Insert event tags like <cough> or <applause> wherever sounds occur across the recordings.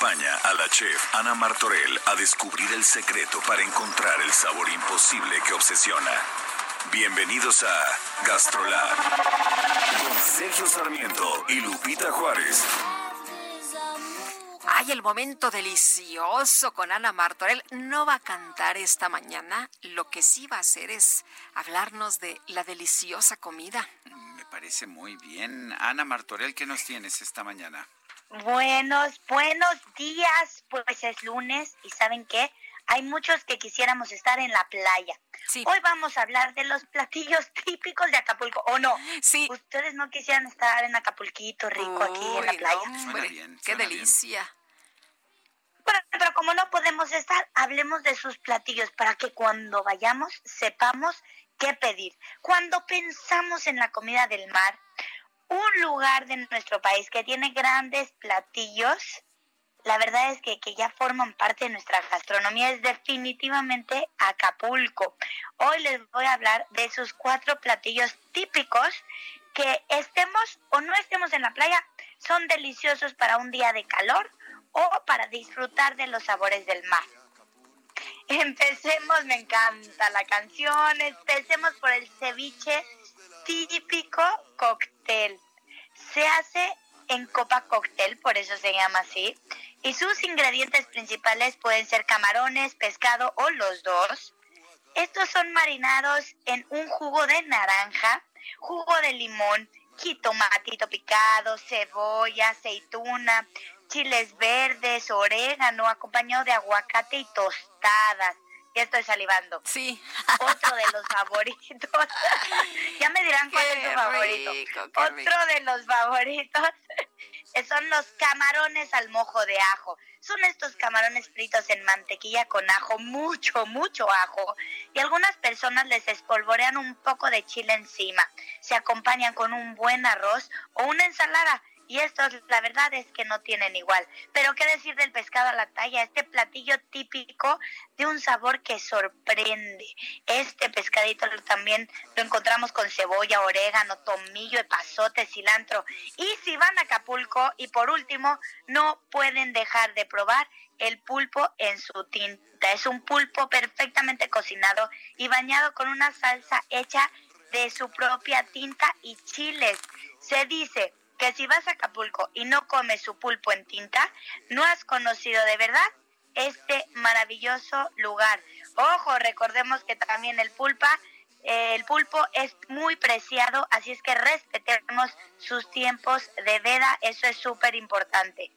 Acompaña a la chef Ana Martorell a descubrir el secreto para encontrar el sabor imposible que obsesiona. Bienvenidos a Gastrolab con Sergio Sarmiento y Lupita Juárez. Ay, el momento delicioso con Ana Martorell. No va a cantar esta mañana. Lo que sí va a hacer es hablarnos de la deliciosa comida. Me parece muy bien. Ana Martorell, ¿qué nos tienes esta mañana? Buenos, buenos días. Pues es lunes y ¿saben qué? Hay muchos que quisiéramos estar en la playa. Sí. Hoy vamos a hablar de los platillos <laughs> típicos de Acapulco, ¿o no? Sí. ¿Ustedes no quisieran estar en Acapulquito rico aquí en la playa? no, Suena hombre, bien, Qué bien. delicia. Bueno, pero como no podemos estar, hablemos de sus platillos para que cuando vayamos sepamos qué pedir. Cuando pensamos en la comida del mar, un lugar de nuestro país que tiene grandes platillos, la verdad es que, que ya forman parte de nuestra gastronomía, es definitivamente Acapulco. Hoy les voy a hablar de sus cuatro platillos típicos que estemos o no estemos en la playa, son deliciosos para un día de calor o para disfrutar de los sabores del mar. Empecemos, me encanta la canción, empecemos por el ceviche típico cóctel. Se hace en copa cóctel, por eso se llama así, y sus ingredientes principales pueden ser camarones, pescado o los dos. Estos son marinados en un jugo de naranja, jugo de limón, jitomatito picado, cebolla, aceituna, chiles verdes, orégano, acompañado de aguacate y tostadas. Ya estoy salivando. Sí. Otro de los favoritos. <laughs> ya me dirán cuál es su favorito. rico, Otro rico. de los favoritos <laughs> son los camarones al mojo de ajo. Son estos camarones fritos en mantequilla con ajo, mucho, mucho ajo. Y algunas personas les espolvorean un poco de chile encima. Se acompañan con un buen arroz o una ensalada. Y estos, la verdad es que no tienen igual. Pero qué decir del pescado a la talla, este platillo típico de un sabor que sorprende. Este pescadito también lo encontramos con cebolla, orégano, tomillo, epazote, cilantro. Y si van a Acapulco, y por último, no pueden dejar de probar el pulpo en su tinta. Es un pulpo perfectamente cocinado y bañado con una salsa hecha de su propia tinta y chiles. Se dice que si vas a Acapulco y no comes su pulpo en tinta, no has conocido de verdad este maravilloso lugar. Ojo, recordemos que también el pulpa, eh, el pulpo es muy preciado, así es que respetemos sus tiempos de veda, eso es súper importante.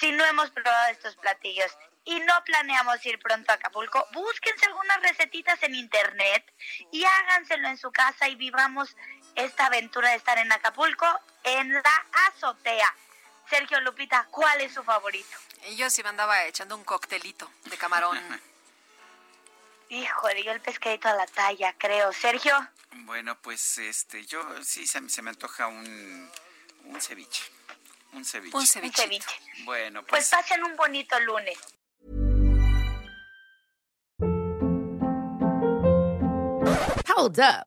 Si no hemos probado estos platillos y no planeamos ir pronto a Acapulco, búsquense algunas recetitas en internet y háganselo en su casa y vivamos esta aventura de estar en Acapulco en la azotea. Sergio Lupita, ¿cuál es su favorito? Y yo sí me andaba echando un coctelito de camarón. <laughs> Híjole, yo el pescadito a la talla, creo. Sergio, Bueno, pues este, yo sí se, me- se me antoja un, un ceviche. Un ceviche. Un ceviche. Bueno, Pues pues, pasen un bonito lunes. Hold up.